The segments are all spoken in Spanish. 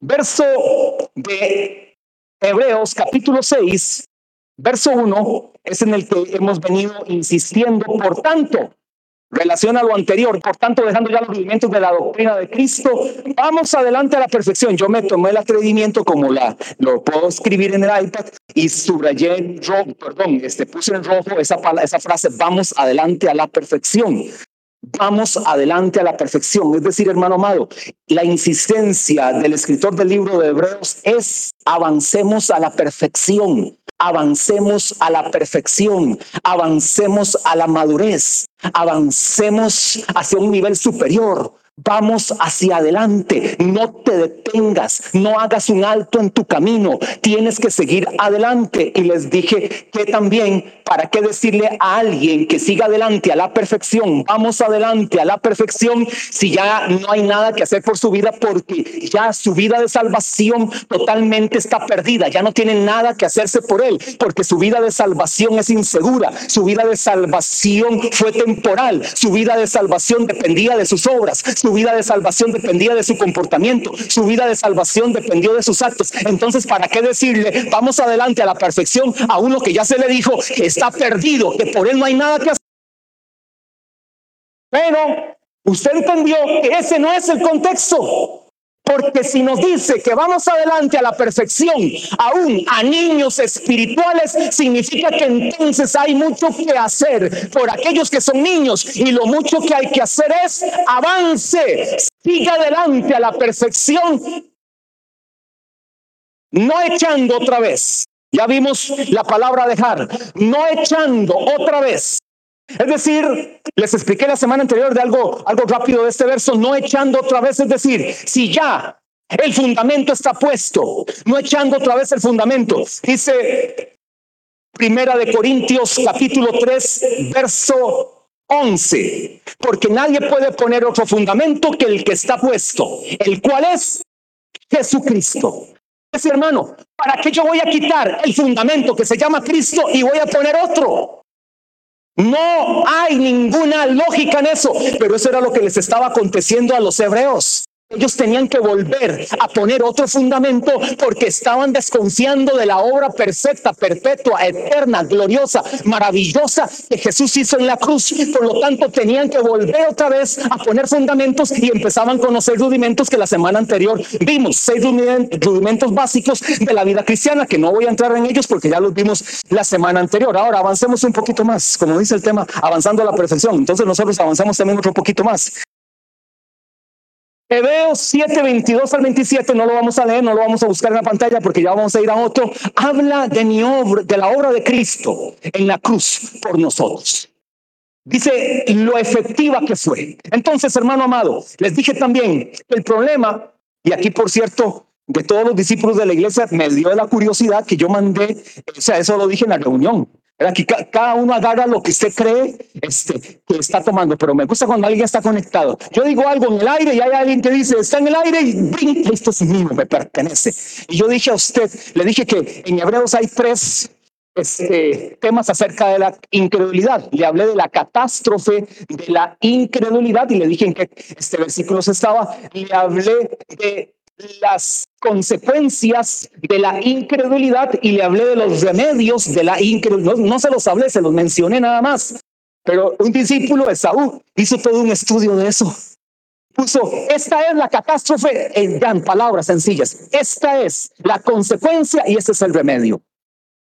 verso de Hebreos capítulo 6, verso 1, es en el que hemos venido insistiendo. Por tanto, relación a lo anterior, por tanto, dejando ya los rudimentos de la doctrina de Cristo, vamos adelante a la perfección. Yo me tomé el atrevimiento como la, lo puedo escribir en el iPad y subrayé en rojo, perdón, este, puse en rojo esa, esa frase, vamos adelante a la perfección. Vamos adelante a la perfección. Es decir, hermano amado, la insistencia del escritor del libro de Hebreos es avancemos a la perfección avancemos a la perfección, avancemos a la madurez, avancemos hacia un nivel superior. Vamos hacia adelante, no te detengas, no hagas un alto en tu camino, tienes que seguir adelante. Y les dije que también, ¿para qué decirle a alguien que siga adelante a la perfección? Vamos adelante a la perfección si ya no hay nada que hacer por su vida porque ya su vida de salvación totalmente está perdida, ya no tiene nada que hacerse por él porque su vida de salvación es insegura, su vida de salvación fue temporal, su vida de salvación dependía de sus obras, su vida de salvación dependía de su comportamiento, su vida de salvación dependió de sus actos. Entonces, ¿para qué decirle, vamos adelante a la perfección a uno que ya se le dijo que está perdido, que por él no hay nada que hacer? Pero usted entendió que ese no es el contexto. Porque si nos dice que vamos adelante a la perfección, aún a niños espirituales, significa que entonces hay mucho que hacer por aquellos que son niños. Y lo mucho que hay que hacer es avance, siga adelante a la perfección, no echando otra vez. Ya vimos la palabra dejar, no echando otra vez. Es decir, les expliqué la semana anterior de algo, algo rápido de este verso, no echando otra vez, es decir, si ya el fundamento está puesto, no echando otra vez el fundamento. Dice Primera de Corintios capítulo 3, verso 11, porque nadie puede poner otro fundamento que el que está puesto, el cual es Jesucristo. Ese hermano, ¿para qué yo voy a quitar el fundamento que se llama Cristo y voy a poner otro? No hay ninguna lógica en eso, pero eso era lo que les estaba aconteciendo a los hebreos. Ellos tenían que volver a poner otro fundamento porque estaban desconfiando de la obra perfecta, perpetua, eterna, gloriosa, maravillosa que Jesús hizo en la cruz. Por lo tanto, tenían que volver otra vez a poner fundamentos y empezaban con los seis rudimentos que la semana anterior vimos. Seis rudimentos básicos de la vida cristiana, que no voy a entrar en ellos porque ya los vimos la semana anterior. Ahora avancemos un poquito más, como dice el tema, avanzando a la perfección. Entonces nosotros avanzamos también otro poquito más. Hebreos 7, 22 al 27, no lo vamos a leer, no lo vamos a buscar en la pantalla porque ya vamos a ir a otro. Habla de mi obra, de la obra de Cristo en la cruz por nosotros. Dice lo efectiva que fue. Entonces, hermano amado, les dije también el problema, y aquí por cierto, de todos los discípulos de la iglesia, me dio la curiosidad que yo mandé, o sea, eso lo dije en la reunión. Aquí cada uno agarra lo que usted cree este, que está tomando, pero me gusta cuando alguien está conectado. Yo digo algo en el aire y hay alguien que dice, está en el aire y brinca, esto es mío, me pertenece. Y yo dije a usted, le dije que en Hebreos hay tres este, temas acerca de la incredulidad. Le hablé de la catástrofe de la incredulidad y le dije en qué este versículo estaba. Le hablé de las consecuencias de la incredulidad y le hablé de los remedios de la incredulidad. No, se los hablé, se los mencioné nada más. Pero un discípulo de Saúl hizo todo un estudio de eso. Puso, esta es la catástrofe en palabras sencillas. Esta es la consecuencia y este es el remedio.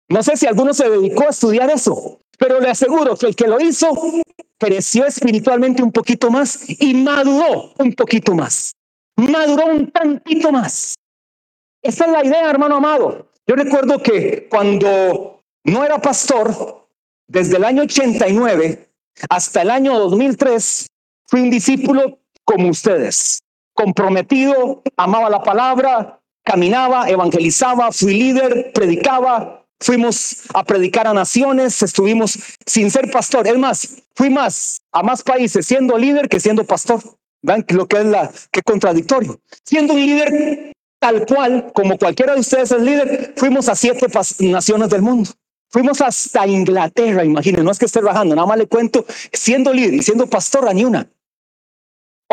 No sé si alguno se dedicó a estudiar eso, pero le aseguro que el que lo hizo creció espiritualmente un poquito más y maduró un poquito más maduró un tantito más. Esa es la idea, hermano amado. Yo recuerdo que cuando no era pastor, desde el año 89 hasta el año 2003, fui un discípulo como ustedes, comprometido, amaba la palabra, caminaba, evangelizaba, fui líder, predicaba, fuimos a predicar a naciones, estuvimos sin ser pastor. Es más, fui más a más países siendo líder que siendo pastor. Vean lo que es la, qué contradictorio. Siendo un líder tal cual, como cualquiera de ustedes es líder, fuimos a siete naciones del mundo. Fuimos hasta Inglaterra, imaginen, no es que esté bajando, nada más le cuento, siendo líder y siendo pastor, ni una.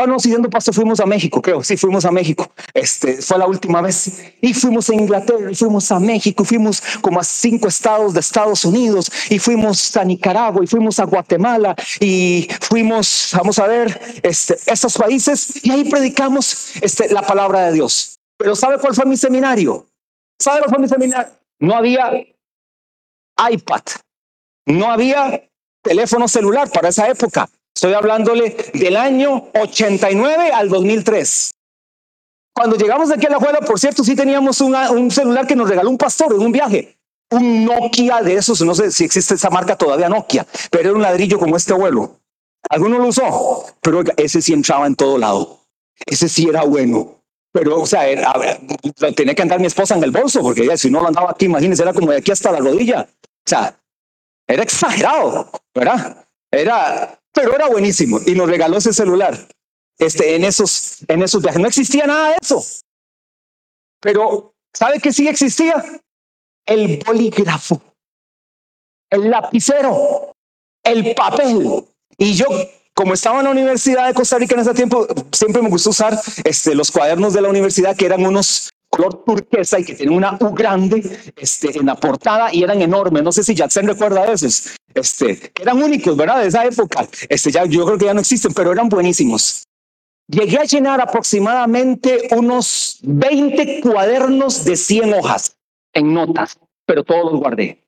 No, siguiendo paso, fuimos a México, creo. Sí, fuimos a México. Este fue la última vez. Y fuimos a Inglaterra, y fuimos a México, fuimos como a cinco estados de Estados Unidos, y fuimos a Nicaragua, y fuimos a Guatemala, y fuimos, vamos a ver, este, estos países, y ahí predicamos este, la palabra de Dios. Pero ¿sabe cuál fue mi seminario? ¿Sabe cuál fue mi seminario? No había iPad, no había teléfono celular para esa época. Estoy hablándole del año 89 al 2003. Cuando llegamos aquí a la escuela, por cierto, sí teníamos un celular que nos regaló un pastor en un viaje. Un Nokia de esos, no sé si existe esa marca todavía Nokia, pero era un ladrillo como este abuelo. Alguno lo usó, pero ese sí entraba en todo lado. Ese sí era bueno. Pero, o sea, tenía que andar mi esposa en el bolso, porque si no lo andaba aquí, imagínense, era como de aquí hasta la rodilla. O sea, era exagerado, ¿verdad? Era, pero era buenísimo y nos regaló ese celular. Este, en esos, en esos viajes no existía nada de eso. Pero, ¿sabe qué sí existía? El bolígrafo, el lapicero, el papel. Y yo, como estaba en la Universidad de Costa Rica en ese tiempo, siempre me gustó usar este, los cuadernos de la universidad, que eran unos color turquesa y que tienen una U grande este, en la portada y eran enormes. No sé si Jackson recuerda de esos. Este, eran únicos, ¿verdad? De esa época. Este, ya, yo creo que ya no existen, pero eran buenísimos. Llegué a llenar aproximadamente unos 20 cuadernos de 100 hojas en notas, pero todos los guardé.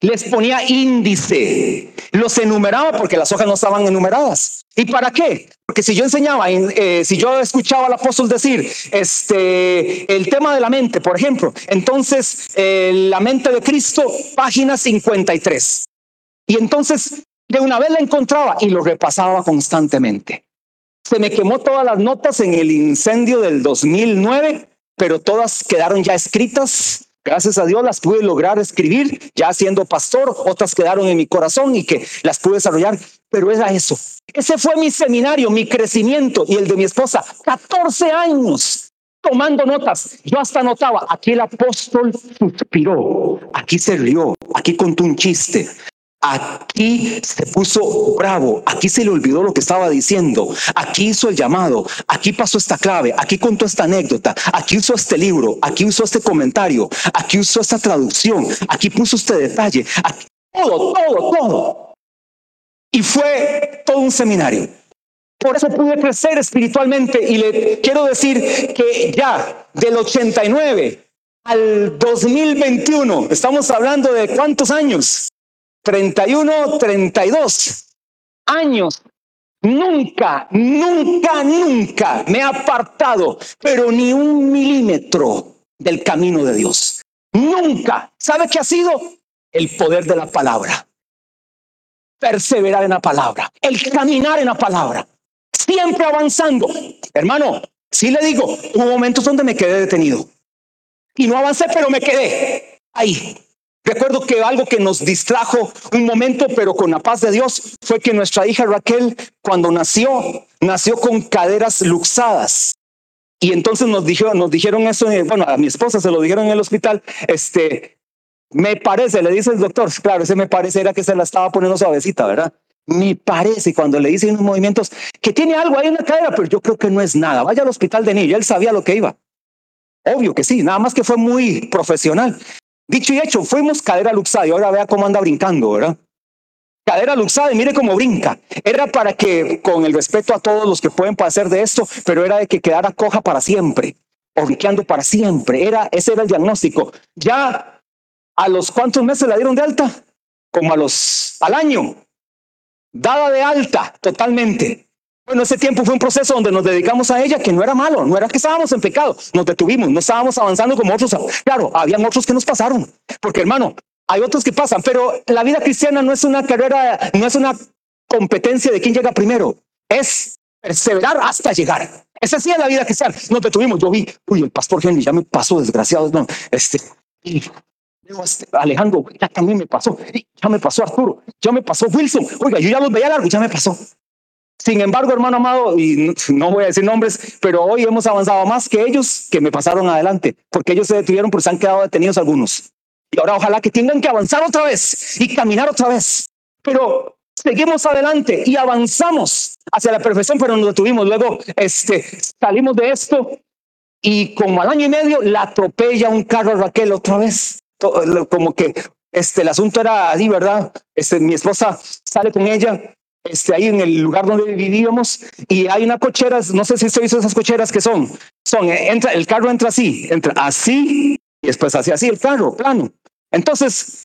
Les ponía índice, los enumeraba porque las hojas no estaban enumeradas. ¿Y para qué? Porque si yo enseñaba, eh, si yo escuchaba al apóstol decir este, el tema de la mente, por ejemplo, entonces eh, la mente de Cristo, página 53. Y entonces de una vez la encontraba y lo repasaba constantemente. Se me quemó todas las notas en el incendio del 2009, pero todas quedaron ya escritas Gracias a Dios las pude lograr escribir ya siendo pastor, otras quedaron en mi corazón y que las pude desarrollar, pero era eso. Ese fue mi seminario, mi crecimiento y el de mi esposa. 14 años tomando notas. Yo hasta notaba, aquí el apóstol suspiró, aquí se rió, aquí contó un chiste, Aquí se puso bravo, aquí se le olvidó lo que estaba diciendo, aquí hizo el llamado, aquí pasó esta clave, aquí contó esta anécdota, aquí usó este libro, aquí usó este comentario, aquí usó esta traducción, aquí puso este detalle, todo, todo, todo. Y fue todo un seminario. Por eso pude crecer espiritualmente y le quiero decir que ya del 89 al 2021, estamos hablando de cuántos años, 31, 32 años. Nunca, nunca, nunca me he apartado, pero ni un milímetro del camino de Dios. Nunca. ¿Sabe qué ha sido? El poder de la palabra. Perseverar en la palabra. El caminar en la palabra. Siempre avanzando. Hermano, sí le digo, hubo momentos donde me quedé detenido. Y no avancé, pero me quedé ahí. Recuerdo que algo que nos distrajo un momento, pero con la paz de Dios, fue que nuestra hija Raquel, cuando nació, nació con caderas luxadas. Y entonces nos dijeron, eso, bueno, a mi esposa se lo dijeron en el hospital, este, me parece, le dice el doctor, claro, ese me parece era que se la estaba poniendo suavecita, ¿verdad? Me parece cuando le dicen unos movimientos que tiene algo ahí en la cadera, pero yo creo que no es nada. Vaya al hospital de niño, él sabía lo que iba. Obvio que sí, nada más que fue muy profesional. Dicho y hecho, fuimos cadera luxada y ahora vea cómo anda brincando, ¿verdad? Cadera luxada y mire cómo brinca. Era para que, con el respeto a todos los que pueden pasar de esto, pero era de que quedara coja para siempre, o para siempre. Era, ese era el diagnóstico. Ya a los cuántos meses la dieron de alta? Como a los, al año. Dada de alta totalmente. Bueno, ese tiempo fue un proceso donde nos dedicamos a ella, que no era malo, no era que estábamos en pecado, nos detuvimos, no estábamos avanzando como otros. Claro, habían otros que nos pasaron, porque hermano, hay otros que pasan, pero la vida cristiana no es una carrera, no es una competencia de quién llega primero, es perseverar hasta llegar. Esa sí es la vida cristiana. Nos detuvimos, yo vi, uy, el pastor Henry ya me pasó, desgraciado, no, este, este Alejandro, ya también me pasó, ya me pasó Arturo, ya me pasó Wilson, oiga, yo ya los veía largo, ya me pasó. Sin embargo, hermano amado, y no voy a decir nombres, pero hoy hemos avanzado más que ellos que me pasaron adelante, porque ellos se detuvieron porque se han quedado detenidos algunos. Y ahora ojalá que tengan que avanzar otra vez y caminar otra vez. Pero seguimos adelante y avanzamos hacia la perfección, pero nos detuvimos. Luego este, salimos de esto y como al año y medio la atropella un carro a Raquel otra vez. Como que este, el asunto era así, ¿verdad? Este, mi esposa sale con ella este, ahí en el lugar donde vivíamos y hay una cochera, no sé si usted visto esas cocheras que son, son, eh, entra, el carro entra así, entra así y después hacia así el carro, plano. Entonces,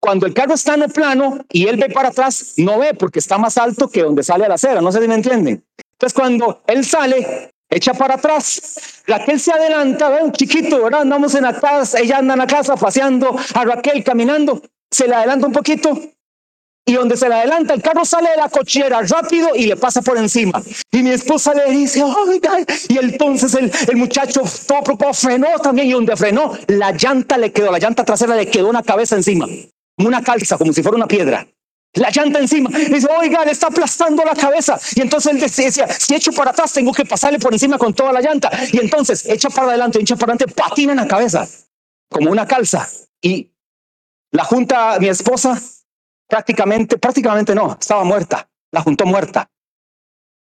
cuando el carro está en el plano y él ve para atrás, no ve porque está más alto que donde sale a la acera, no sé si me entienden. Entonces, cuando él sale, echa para atrás. Raquel se adelanta, ve un chiquito, ¿verdad? Andamos en la casa, ella anda en la casa paseando a Raquel caminando, se le adelanta un poquito y donde se le adelanta, el carro sale de la cochera rápido y le pasa por encima. Y mi esposa le dice, oiga, y entonces el, el muchacho todo preocupado frenó también y donde frenó, la llanta le quedó, la llanta trasera le quedó una cabeza encima, una calza, como si fuera una piedra. La llanta encima. dice, oiga, le está aplastando la cabeza. Y entonces él decía, si echo para atrás, tengo que pasarle por encima con toda la llanta. Y entonces echa para adelante, echa para adelante, patina en la cabeza, como una calza. Y la junta, mi esposa, prácticamente, prácticamente no, estaba muerta, la juntó muerta.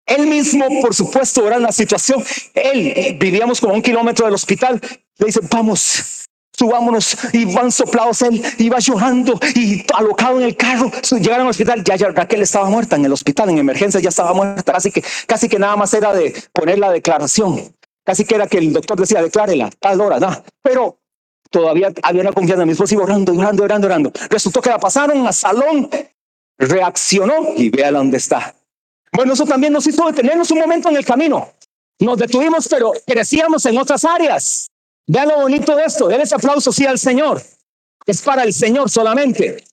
Él mismo, por supuesto, era una situación, él, vivíamos como un kilómetro del hospital, le dice, vamos, subámonos, y van soplados él, iba llorando y alocado en el carro, llegaron al hospital, ya, ya Raquel estaba muerta en el hospital, en emergencia ya estaba muerta, así que casi que nada más era de poner la declaración, casi que era que el doctor decía, declárela, tal hora, no, pero todavía había una confianza en mi esposo, iba orando, orando, orando, orando. Resultó que la pasaron al salón, reaccionó y vea dónde está. Bueno, eso también nos hizo detenernos un momento en el camino. Nos detuvimos, pero crecíamos en otras áreas. Vean lo bonito de esto. Den ese aplauso sí al Señor. Es para el Señor solamente.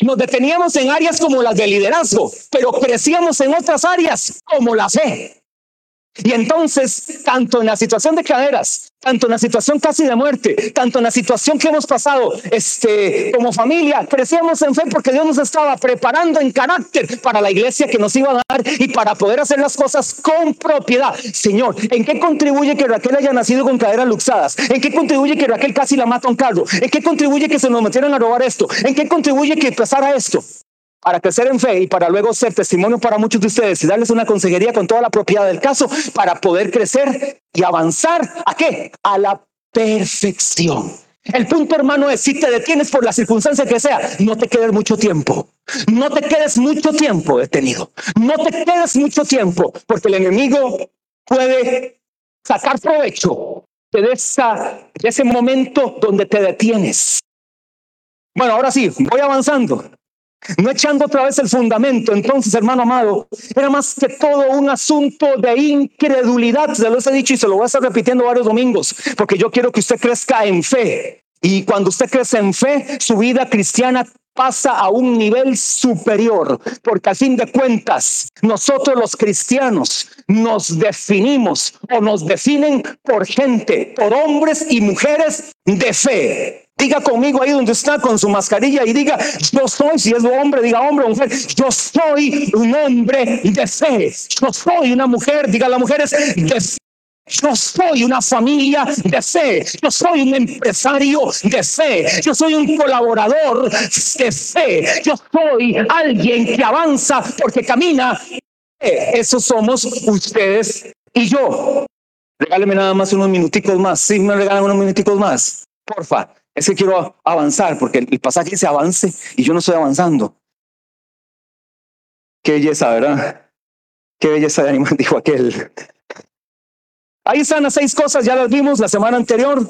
Nos deteníamos en áreas como las de liderazgo, pero crecíamos en otras áreas como la fe. Y entonces, tanto en la situación de caderas, tanto en la situación casi de muerte, tanto en la situación que hemos pasado este, como familia, crecíamos en fe porque Dios nos estaba preparando en carácter para la iglesia que nos iba a dar y para poder hacer las cosas con propiedad. Señor, ¿en qué contribuye que Raquel haya nacido con caderas luxadas? ¿En qué contribuye que Raquel casi la mata un carro? ¿En qué contribuye que se nos metieran a robar esto? ¿En qué contribuye que pasara esto? Para crecer en fe y para luego ser testimonio para muchos de ustedes y darles una consejería con toda la propiedad del caso para poder crecer y avanzar a qué? A la perfección. El punto, hermano, es si te detienes por la circunstancia que sea, no te quedes mucho tiempo. No te quedes mucho tiempo detenido. No te quedes mucho tiempo, porque el enemigo puede sacar provecho de, esa, de ese momento donde te detienes. Bueno, ahora sí, voy avanzando no echando otra vez el fundamento. Entonces, hermano amado, era más que todo un asunto de incredulidad. Se lo he dicho y se lo voy a estar repitiendo varios domingos, porque yo quiero que usted crezca en fe. Y cuando usted crece en fe, su vida cristiana pasa a un nivel superior, porque a fin de cuentas, nosotros los cristianos nos definimos o nos definen por gente, por hombres y mujeres de fe. Diga conmigo ahí donde está con su mascarilla y diga, yo soy, si es hombre, diga hombre o mujer, yo soy un hombre de fe. Yo soy una mujer, diga la mujer es de fe. Yo soy una familia de fe. Yo soy un empresario de fe. Yo soy un colaborador de fe. Yo soy alguien que avanza porque camina. Eso somos ustedes y yo. Regáleme nada más unos minuticos más. Sí, me regalan unos minuticos más. Porfa. Es que quiero avanzar porque el pasaje dice avance y yo no estoy avanzando. Qué belleza, ¿verdad? Qué belleza de animal, dijo aquel. Ahí están las seis cosas, ya las vimos la semana anterior.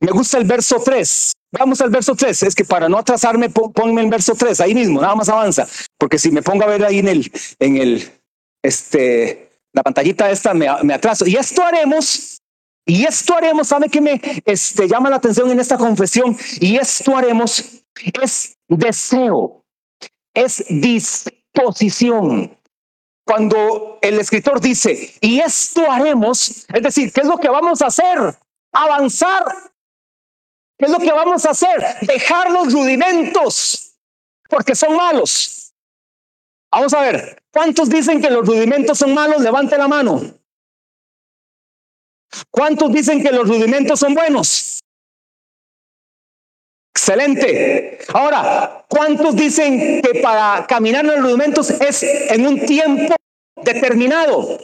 Me gusta el verso 3. Vamos al verso 3. Es que para no atrasarme, ponme el verso 3, ahí mismo, nada más avanza. Porque si me pongo a ver ahí en el, en el, este, la pantallita esta, me, me atraso. Y esto haremos y esto haremos, ¿sabe qué me este, llama la atención en esta confesión? Y esto haremos es deseo, es disposición. Cuando el escritor dice, y esto haremos, es decir, ¿qué es lo que vamos a hacer? Avanzar. ¿Qué es lo que vamos a hacer? Dejar los rudimentos, porque son malos. Vamos a ver, ¿cuántos dicen que los rudimentos son malos? Levante la mano. ¿Cuántos dicen que los rudimentos son buenos? Excelente. Ahora, ¿cuántos dicen que para caminar en los rudimentos es en un tiempo determinado?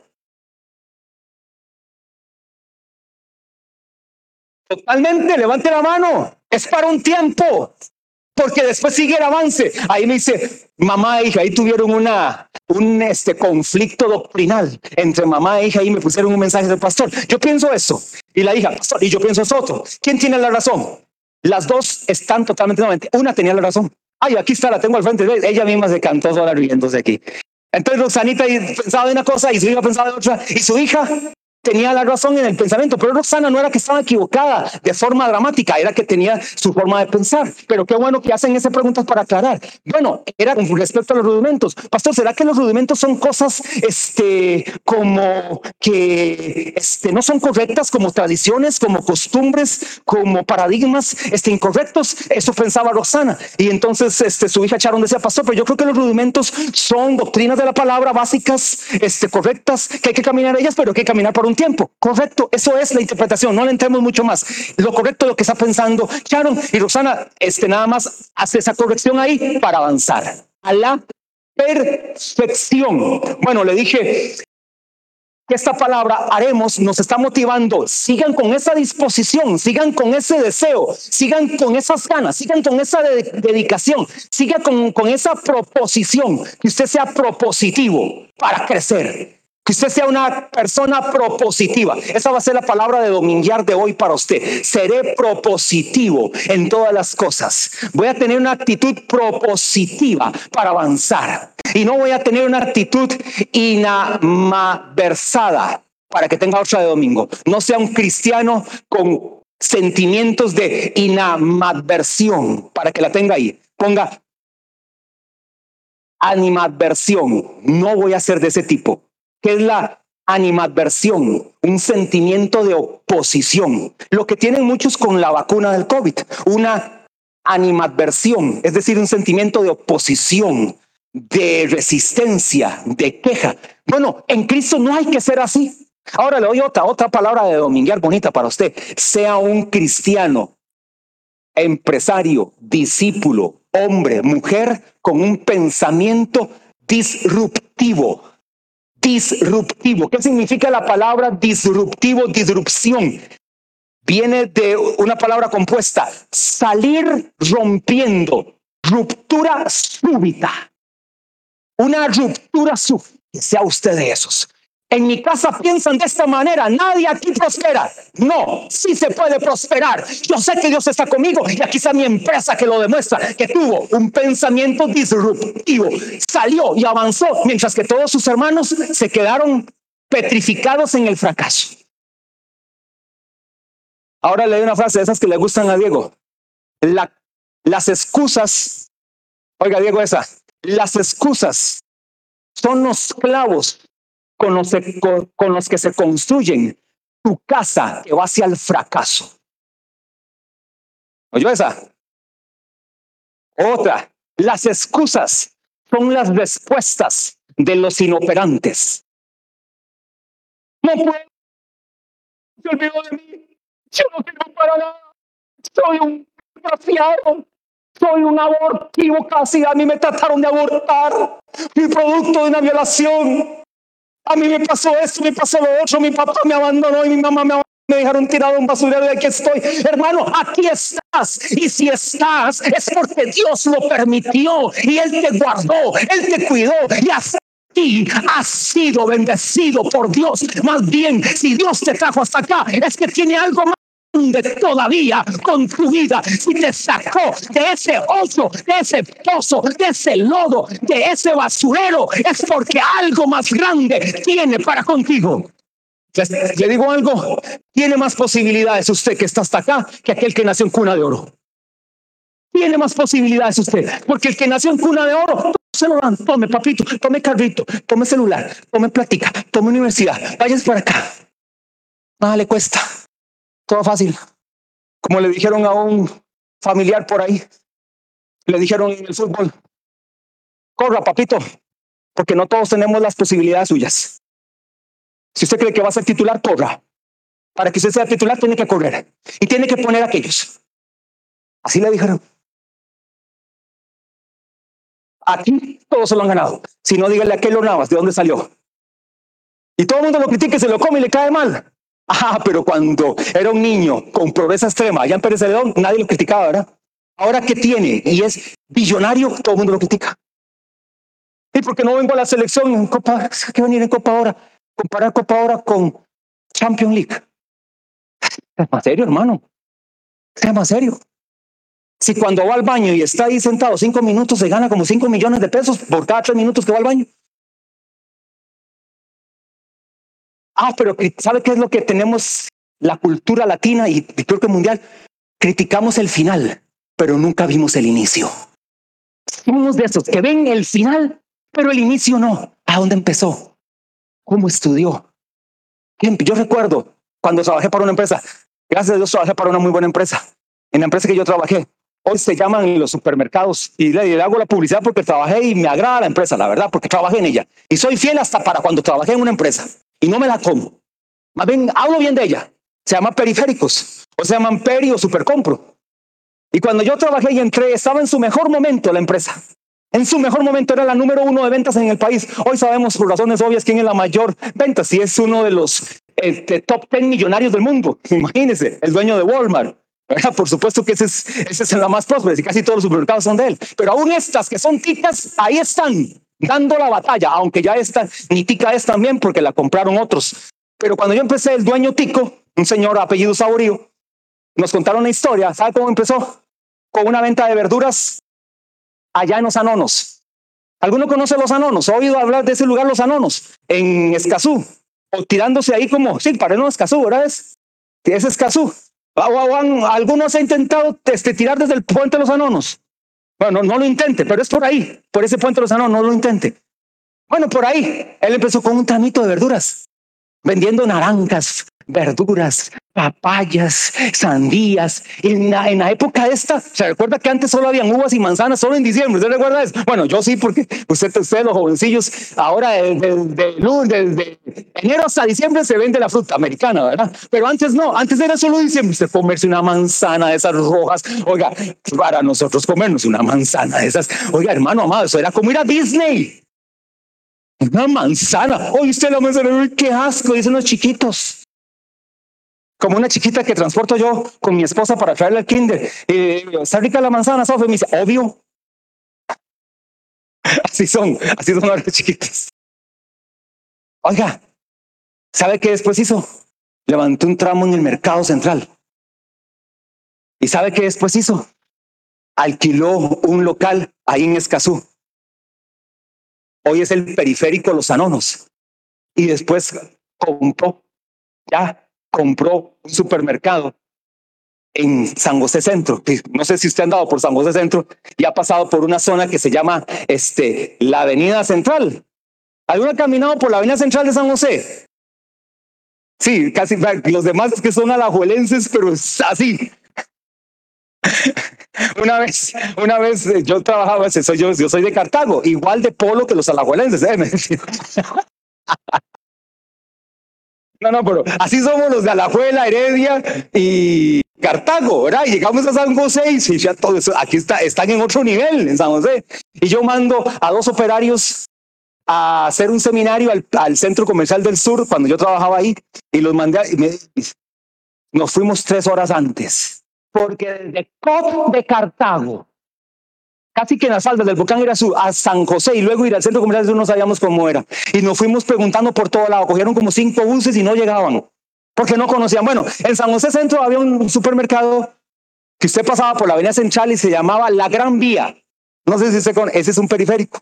Totalmente, levante la mano. Es para un tiempo, porque después sigue el avance. Ahí me dice, mamá e hija, ahí tuvieron una, un este, conflicto doctrinal entre mamá e hija y me pusieron un mensaje del pastor. Yo pienso eso. Y la hija, pastor, y yo pienso eso otro. ¿Quién tiene la razón? Las dos están totalmente nuevamente. Una tenía la razón. Ay, aquí está, la tengo al frente. Ella misma se cantó sola riéndose aquí. Entonces Rosanita pensaba de una cosa y su hija pensaba de otra. Y su hija tenía la razón en el pensamiento, pero Roxana no era que estaba equivocada de forma dramática, era que tenía su forma de pensar. Pero qué bueno que hacen esas preguntas para aclarar. Bueno, era con respecto a los rudimentos. Pastor, ¿será que los rudimentos son cosas este, como que este, no son correctas, como tradiciones, como costumbres, como paradigmas este, incorrectos? Eso pensaba Roxana. Y entonces este, su hija Charon decía, Pastor, pero yo creo que los rudimentos son doctrinas de la palabra básicas, este, correctas, que hay que caminar ellas, pero hay que caminar por un tiempo. Correcto, eso es la interpretación, no le entremos mucho más. Lo correcto lo que está pensando Sharon y Rosana, este nada más hace esa corrección ahí para avanzar a la perfección. Bueno, le dije que esta palabra haremos nos está motivando. Sigan con esa disposición, sigan con ese deseo, sigan con esas ganas, sigan con esa dedicación, sigan con, con esa proposición, que usted sea propositivo para crecer. Que usted sea una persona propositiva. Esa va a ser la palabra de dominguear de hoy para usted. Seré propositivo en todas las cosas. Voy a tener una actitud propositiva para avanzar. Y no voy a tener una actitud inamadversada para que tenga otra de domingo. No sea un cristiano con sentimientos de inamadversión para que la tenga ahí. Ponga animadversión. No voy a ser de ese tipo que es la animadversión, un sentimiento de oposición. Lo que tienen muchos con la vacuna del COVID, una animadversión, es decir, un sentimiento de oposición, de resistencia, de queja. Bueno, en Cristo no hay que ser así. Ahora le doy otra, otra palabra de dominguear bonita para usted. Sea un cristiano, empresario, discípulo, hombre, mujer, con un pensamiento disruptivo, disruptivo. ¿Qué significa la palabra disruptivo, disrupción? Viene de una palabra compuesta, salir rompiendo, ruptura súbita. Una ruptura súbita. Sea usted de esos. En mi casa piensan de esta manera, nadie aquí prospera. No, sí se puede prosperar. Yo sé que Dios está conmigo y aquí está mi empresa que lo demuestra, que tuvo un pensamiento disruptivo, salió y avanzó, mientras que todos sus hermanos se quedaron petrificados en el fracaso. Ahora le doy una frase de esas que le gustan a Diego. las excusas, oiga Diego esa, las excusas son los clavos con los, con los que se construyen tu casa que va hacia el fracaso. ¿Oyó esa? Otra, las excusas son las respuestas de los inoperantes. No puedo. Se olvidó de mí. Yo no tengo para nada. Soy un desgraciado. Soy un abortivo casi. A mí me trataron de abortar. Mi producto de una violación. A mí me pasó esto, me pasó lo otro, mi papá me abandonó y mi mamá me dejaron tirado un basurero y aquí estoy. Hermano, aquí estás. Y si estás, es porque Dios lo permitió. Y Él te guardó, Él te cuidó. Y hasta aquí has sido bendecido por Dios. Más bien, si Dios te trajo hasta acá, es que tiene algo más todavía con tu vida y te sacó de ese hoyo, de ese pozo, de ese lodo, de ese basurero, es porque algo más grande tiene para contigo. Le, digo algo, tiene más posibilidades usted que está hasta acá que aquel que nació en cuna de oro. Tiene más posibilidades usted, porque el que nació en cuna de oro, se lo dan, tome papito, tome carrito, tome celular, tome plática, tome universidad, vayas para acá. Nada le cuesta. Todo fácil. Como le dijeron a un familiar por ahí, le dijeron en el fútbol, corra, papito, porque no todos tenemos las posibilidades suyas. Si usted cree que va a ser titular, corra. Para que usted sea titular, tiene que correr. Y tiene que poner a aquellos. Así le dijeron. Aquí todos se lo han ganado. Si no, dígale a Keylor Navas de dónde salió. Y todo el mundo lo critica se lo come y le cae mal. Ah, pero cuando era un niño con pobreza extrema allá en Pérez Celedón, nadie lo criticaba, ¿verdad? Ahora que tiene y es billonario, todo el mundo lo critica. ¿Y por qué no vengo a la selección en Copa? ¿Qué venir en Copa ahora? Comparar Copa ahora con Champions League. Es más serio, hermano. Es más serio. Si cuando va al baño y está ahí sentado cinco minutos, se gana como cinco millones de pesos por cada tres minutos que va al baño. Ah, pero ¿sabe qué es lo que tenemos la cultura latina y creo mundial? Criticamos el final, pero nunca vimos el inicio. Somos de esos que ven el final, pero el inicio no. ¿A dónde empezó? ¿Cómo estudió? Yo recuerdo cuando trabajé para una empresa, gracias a Dios trabajé para una muy buena empresa. En la empresa que yo trabajé, hoy se llaman los supermercados y le, hago la publicidad porque trabajé y me agrada la empresa, la verdad, porque trabajé en ella. Y soy fiel hasta para cuando trabajé en una empresa y no me la como. Más bien, hablo bien de ella. Se llama periféricos o se llaman peri o supercompro. Y cuando yo trabajé y entré, estaba en su mejor momento la empresa. En su mejor momento era la número uno de ventas en el país. Hoy sabemos por razones obvias quién es la mayor venta. Si es uno de los este, top 10 millonarios del mundo. Imagínense, el dueño de Walmart. Por supuesto que ese es, ese es la más próspera y casi todos los supermercados son de él. Pero aún estas que son ticas, ahí están, dando la batalla, aunque ya esta, ni tica es también porque la compraron otros. Pero cuando yo empecé, el dueño tico, un señor apellido Saurio, nos contaron una historia. ¿Sabe cómo empezó? Con una venta de verduras allá en los Anonos. ¿Alguno conoce los Anonos? ¿Ha oído hablar de ese lugar, los Anonos? En Escazú. O tirándose ahí como, sí, para no Escazú, ¿verdad? Es, es Escazú. Algunos han intentado este, tirar desde el puente de los Anonos. Bueno, no, lo intente, pero es por ahí, por ese puente Anonos, no lo intente. Bueno, por ahí, él empezó con un tramito de verduras, vendiendo naranjas, verduras, papayas, sandías. En la, en la época esta, ¿se recuerda que antes solo habían uvas y manzanas solo en diciembre? ¿Usted recuerda eso? Bueno, yo sí, porque usted, usted los jovencillos, ahora de, enero hasta diciembre se vende la fruta americana, ¿verdad? Pero antes no, antes era solo diciembre. Usted comerse una manzana de esas rojas. Oiga, para nosotros comernos una manzana de esas. Oiga, hermano amado, eso era como ir a Disney. Una manzana. Oye, usted la manzana, qué asco, dicen los chiquitos como una chiquita que transporto yo con mi esposa para traerle al kinder. Eh, ¿Está rica la manzana, Sofía? Me dice, obvio. Así son, así son las chiquitas. Oiga, ¿sabe qué después hizo? Levantó un tramo en el mercado central. ¿Y sabe qué después hizo? Alquiló un local ahí en Escazú. Hoy es el periférico Los Anonos. Y después compró ya compró un supermercado en San José Centro. No sé si usted ha andado por San José Centro y ha pasado por una zona que se llama este, la Avenida Central. ¿Alguno ha caminado por la Avenida Central de San José? Sí, casi los demás es que son alajuelenses, pero es así. una vez, una vez eh, yo trabajaba, soy yo, soy de Cartago, igual de polo que los alajuelenses. ¿eh? No, no, pero así somos los de Alajuela, Heredia y Cartago, ¿verdad? Y llegamos a San José y ya todo eso, aquí está, están en otro nivel en San José. Y yo mando a dos operarios a hacer un seminario al, Centro Comercial del Sur cuando yo trabajaba ahí y los mandé, y me, nos fuimos tres horas antes, porque desde COP de Cartago casi que en las faldas del volcán Irazú a San José y luego ir al centro comercial no sabíamos cómo era. Y nos fuimos preguntando por todo lado. Cogieron como cinco buses y no llegaban porque no conocían. Bueno, en San José Centro había un supermercado que usted pasaba por la avenida central y se llamaba La Gran Vía. No sé si se conoce, ese es un periférico.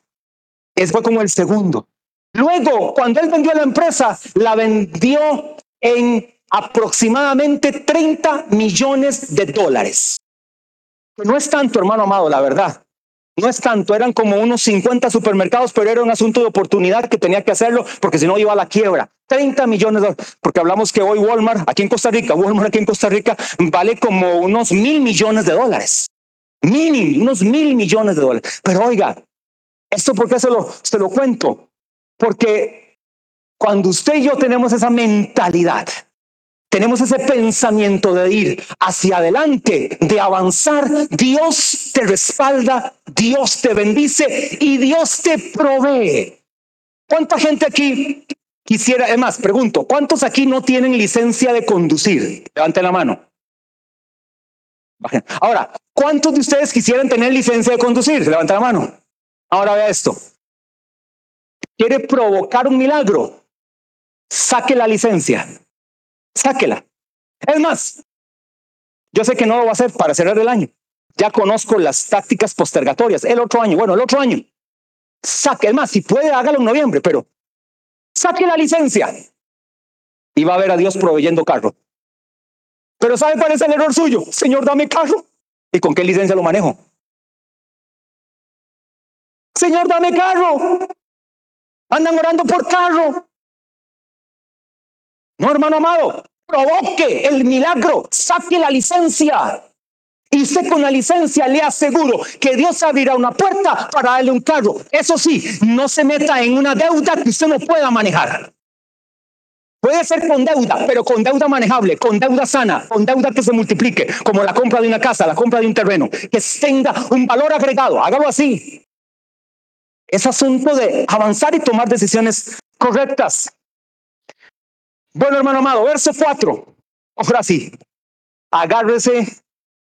Ese fue como el segundo. Luego, cuando él vendió la empresa, la vendió en aproximadamente 30 millones de dólares. no es tanto, hermano amado, la verdad. No es tanto, eran como unos 50 supermercados, pero era un asunto de oportunidad que tenía que hacerlo porque si no iba a la quiebra. 30 millones de dólares, porque hablamos que hoy Walmart, aquí en Costa Rica, Walmart aquí en Costa Rica, vale como unos mil millones de dólares. Mil, unos mil millones de dólares. Pero oiga, ¿esto por qué se lo, se lo cuento? Porque cuando usted y yo tenemos esa mentalidad tenemos ese pensamiento de ir hacia adelante, de avanzar, Dios te respalda, Dios te bendice y Dios te provee. ¿Cuánta gente aquí quisiera, es más, pregunto, ¿cuántos aquí no tienen licencia de conducir? Levanten la mano. Ahora, ¿cuántos de ustedes quisieran tener licencia de conducir? Levanten la mano. Ahora vea esto. ¿Quiere provocar un milagro? Saque la licencia. Sáquela. Es más, yo sé que no lo va a hacer para cerrar el año. Ya conozco las tácticas postergatorias. El otro año, bueno, el otro año. Saque, es más, si puede, hágalo en noviembre, pero saque la licencia y va a ver a Dios proveyendo carro. Pero ¿sabe cuál es el error suyo? Señor, dame carro. ¿Y con qué licencia lo manejo? Señor, dame carro. Andan orando por carro. No, hermano amado, provoque el milagro, saque la licencia. Y usted con la licencia le aseguro que Dios abrirá una puerta para darle un carro. Eso sí, no se meta en una deuda que usted no pueda manejar. Puede ser con deuda, pero con deuda manejable, con deuda sana, con deuda que se multiplique, como la compra de una casa, la compra de un terreno, que tenga un valor agregado. Hágalo así. Es asunto de avanzar y tomar decisiones correctas. Bueno, hermano amado, verso 4. Ahora sí, agárrese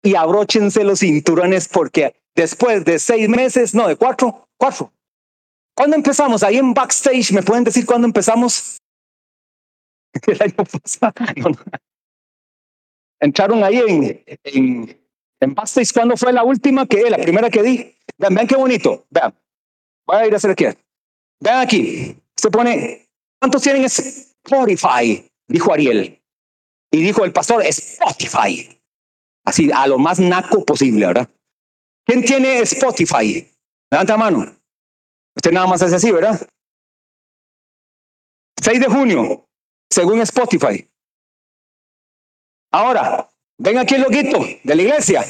y abróchense los cinturones porque después de seis meses, no, de cuatro, cuatro. ¿Cuándo empezamos? Ahí en backstage, ¿me pueden decir cuándo empezamos? El año pasado. Entraron ahí en, backstage, ¿cuándo fue la última que, la primera que di? Vean, vean qué bonito, vean. Voy a ir a hacer aquí. Vean aquí, se pone, ¿cuántos tienen Spotify? Dijo Ariel. Y dijo el pastor, Spotify. Así, a lo más naco posible, ¿verdad? ¿Quién tiene Spotify? Levanta mano. Usted nada más hace así, ¿verdad? 6 de junio, según Spotify. Ahora, ven aquí el loguito de la iglesia.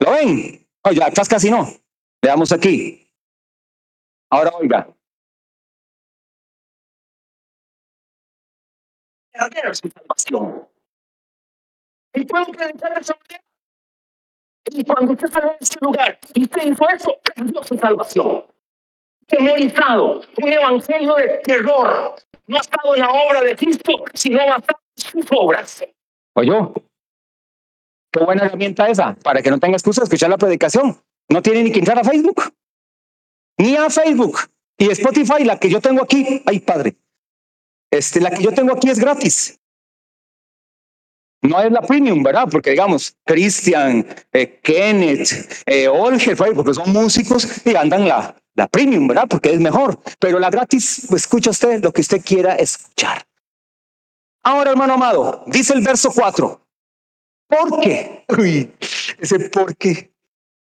¿Lo ven? Oh, ya atrás casi no. Veamos aquí. Ahora oiga. Y puedo predicar esa Y cuando usted sale de este lugar y usted hizo eso, perdió su salvación. Temorizado, un evangelio de terror. No ha estado en la obra de Cristo, sino ha estado en sus obras. Oye, qué buena herramienta esa, para que no tenga excusa de escuchar la predicación. No tiene ni que entrar a Facebook, ni a Facebook. Y Spotify, la que yo tengo aquí, ay padre, este, la que yo tengo aquí es gratis. No es la premium, ¿verdad? Porque digamos, Christian, eh, Kenneth, eh, porque son músicos y andan la, la premium, ¿verdad? Porque es mejor. Pero la gratis, escucha usted lo que usted quiera escuchar. Ahora, hermano amado, dice el verso 4. ¿Por qué? Uy, ese por qué.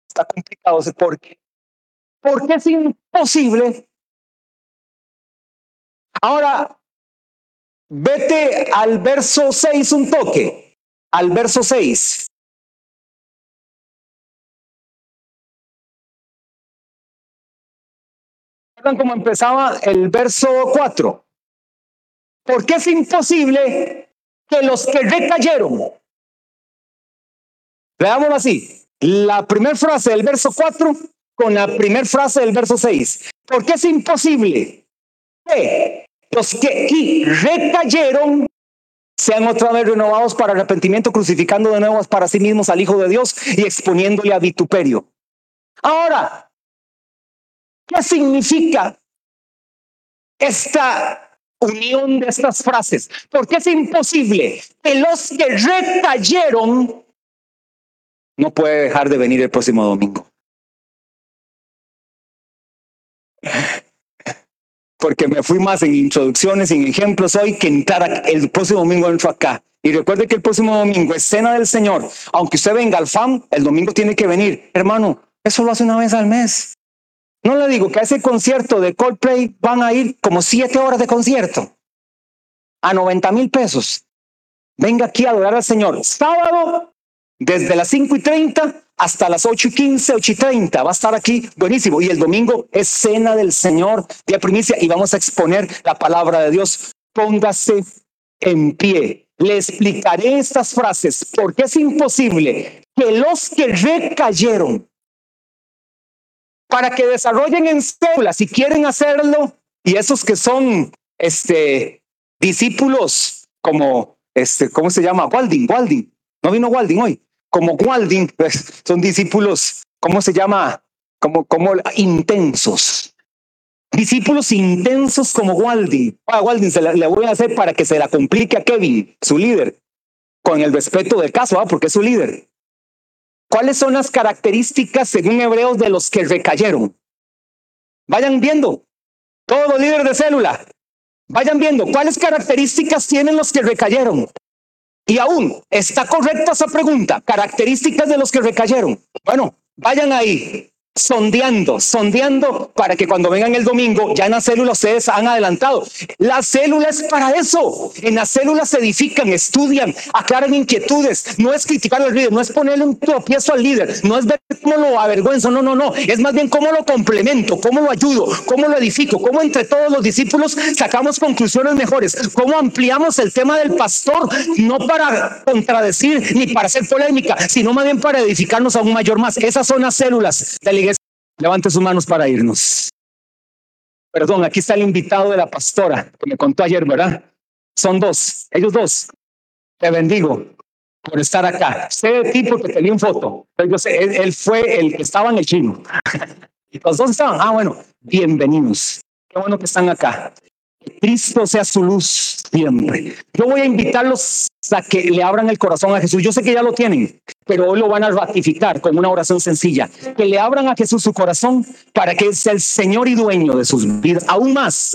Está complicado ese por qué. Porque es imposible. Ahora, Vete al verso 6 un toque, al verso 6. ¿Recuerdan cómo empezaba el verso 4? Porque es imposible que los que recayeron, veámoslo así, la primera frase del verso 4 con la primera frase del verso 6. Porque es imposible que los que recayeron sean otra vez renovados para arrepentimiento, crucificando de nuevo para sí mismos al Hijo de Dios y exponiéndole a vituperio. Ahora, ¿qué significa esta unión de estas frases? Porque es imposible que los que recayeron no puede dejar de venir el próximo domingo porque me fui más en introducciones en ejemplos hoy que entrar el próximo domingo entro acá. Y recuerde que el próximo domingo es cena del Señor. Aunque usted venga al FAM, el domingo tiene que venir. Hermano, eso lo hace una vez al mes. No le digo que a ese concierto de Coldplay van a ir como siete horas de concierto a 90 mil pesos. Venga aquí a adorar al Señor. Sábado, desde las 5 y 30 hasta las 8 y 15, 8 y 30. Va a estar aquí buenísimo. Y el domingo es cena del Señor, de primicia, y vamos a exponer la palabra de Dios. Póngase en pie. le explicaré estas frases porque es imposible que los que recayeron para que desarrollen en células si quieren hacerlo y esos que son este discípulos como este cómo se llama Walding Walding no vino Walding hoy como Walding pues, son discípulos cómo se llama como como intensos discípulos intensos como Walding ah, Walding se le voy a hacer para que se la complique a Kevin su líder con el respeto del caso ¿ah? porque es su líder ¿Cuáles son las características, según Hebreos, de los que recayeron? Vayan viendo. Todo líder de célula. Vayan viendo cuáles características tienen los que recayeron. Y aún, ¿está correcta esa pregunta? Características de los que recayeron. Bueno, vayan ahí sondeando, sondeando para que cuando vengan el domingo ya en las células ustedes han adelantado. La célula es para eso. En las células se edifican, estudian, aclaran inquietudes. No es criticar al líder, no es ponerle un tropiezo al líder, no es ver cómo lo avergüenzo, no, no, no. Es más bien cómo lo complemento, cómo lo ayudo, cómo lo edifico, cómo entre todos los discípulos sacamos conclusiones mejores, cómo ampliamos el tema del pastor, no para contradecir ni para hacer polémica, sino más bien para edificarnos aún mayor más. Esas son las células de la Levante sus manos para irnos. Perdón, aquí está el invitado de la pastora que me contó ayer, ¿verdad? Son dos, ellos dos. Te bendigo por estar acá. Sé de ti porque tenía un foto. Pero yo sé, él, fue el que estaba en el chino. los dos estaban. Ah, bueno, bienvenidos. Qué bueno que están acá. Cristo sea su luz siempre. Yo voy a invitarlos a que le abran el corazón a Jesús. Yo sé que ya lo tienen, pero hoy lo van a ratificar con una oración sencilla. Que le abran a Jesús su corazón para que sea el Señor y dueño de sus vidas, aún más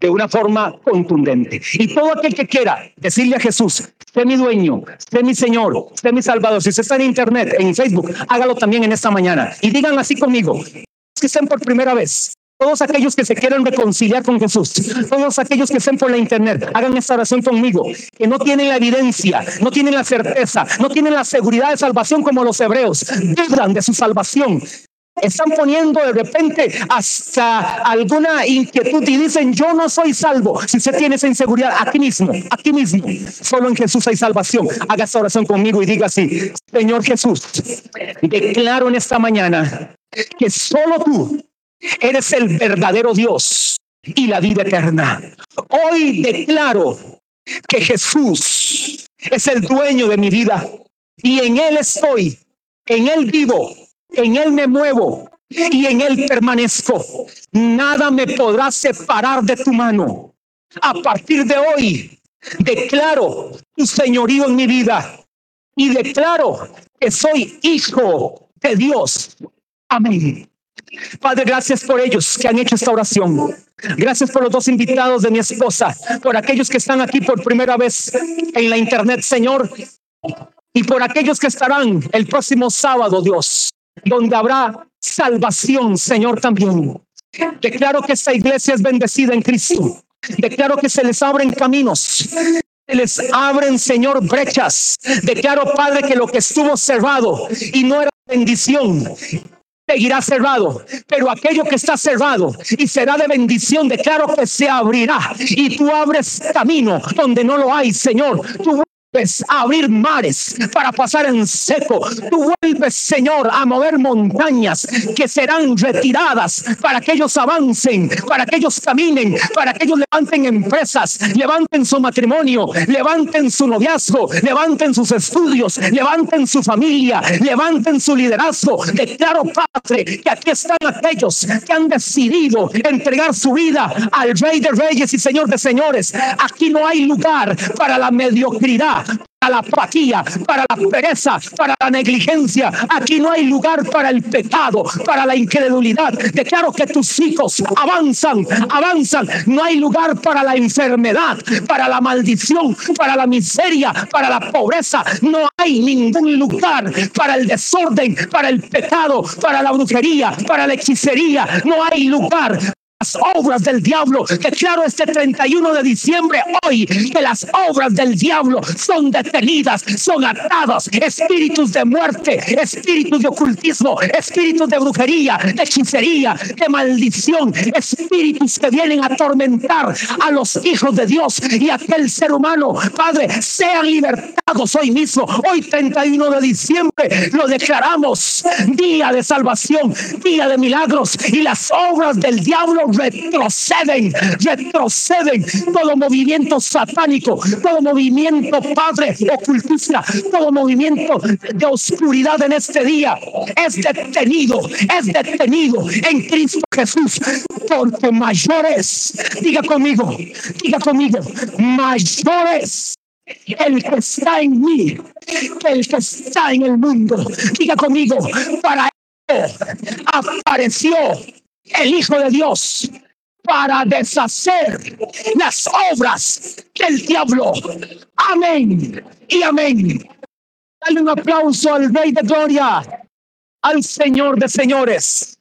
de una forma contundente. Y todo aquel que quiera decirle a Jesús, sé mi dueño, sé mi Señor, sé mi Salvador. Si usted está en Internet, en Facebook, hágalo también en esta mañana. Y digan así conmigo, que estén por primera vez todos aquellos que se quieran reconciliar con Jesús, todos aquellos que estén por la internet, hagan esta oración conmigo, que no tienen la evidencia, no tienen la certeza, no tienen la seguridad de salvación como los hebreos, dudan de su salvación. Están poniendo de repente hasta alguna inquietud y dicen, yo no soy salvo. Si usted tiene esa inseguridad, aquí mismo, aquí mismo, solo en Jesús hay salvación. Haga esta oración conmigo y diga así, Señor Jesús, declaro en esta mañana que solo tú Eres el verdadero Dios y la vida eterna. Hoy declaro que Jesús es el dueño de mi vida y en Él estoy, en Él vivo, en Él me muevo y en Él permanezco. Nada me podrá separar de tu mano. A partir de hoy, declaro tu señorío en mi vida y declaro que soy hijo de Dios. Amén. Padre, gracias por ellos que han hecho esta oración. Gracias por los dos invitados de mi esposa, por aquellos que están aquí por primera vez en la internet, Señor, y por aquellos que estarán el próximo sábado, Dios, donde habrá salvación, Señor, también. Declaro que esta iglesia es bendecida en Cristo. Declaro que se les abren caminos, se les abren, Señor, brechas. Declaro, Padre, que lo que estuvo cerrado y no era bendición, seguirá cerrado, pero aquello que está cerrado y será de bendición, declaro que se abrirá y tú abres camino donde no lo hay, Señor. Vuelves a abrir mares para pasar en seco. Tú vuelves, Señor, a mover montañas que serán retiradas para que ellos avancen, para que ellos caminen, para que ellos levanten empresas, levanten su matrimonio, levanten su noviazgo, levanten sus estudios, levanten su familia, levanten su liderazgo. Declaro, Padre, que aquí están aquellos que han decidido entregar su vida al Rey de Reyes y Señor de Señores. Aquí no hay lugar para la mediocridad para la apatía, para la pereza, para la negligencia. Aquí no hay lugar para el pecado, para la incredulidad. Declaro que tus hijos avanzan, avanzan. No hay lugar para la enfermedad, para la maldición, para la miseria, para la pobreza. No hay ningún lugar para el desorden, para el pecado, para la brujería, para la hechicería. No hay lugar las obras del diablo. Declaro este 31 de diciembre hoy que las obras del diablo son detenidas, son atadas. Espíritus de muerte, espíritus de ocultismo, espíritus de brujería, de hechicería, de maldición, espíritus que vienen a atormentar a los hijos de Dios y a aquel ser humano. Padre, sean libertados hoy mismo. Hoy 31 de diciembre lo declaramos día de salvación, día de milagros y las obras del diablo retroceden, retroceden todo movimiento satánico, todo movimiento, Padre, ocultista, todo movimiento de oscuridad en este día. Es detenido, es detenido en Cristo Jesús, porque mayores, diga conmigo, diga conmigo, mayores. El que está en mí, el que está en el mundo. Diga conmigo, para él apareció el Hijo de Dios para deshacer las obras del diablo. Amén y amén. Dale un aplauso al Rey de Gloria, al Señor de señores.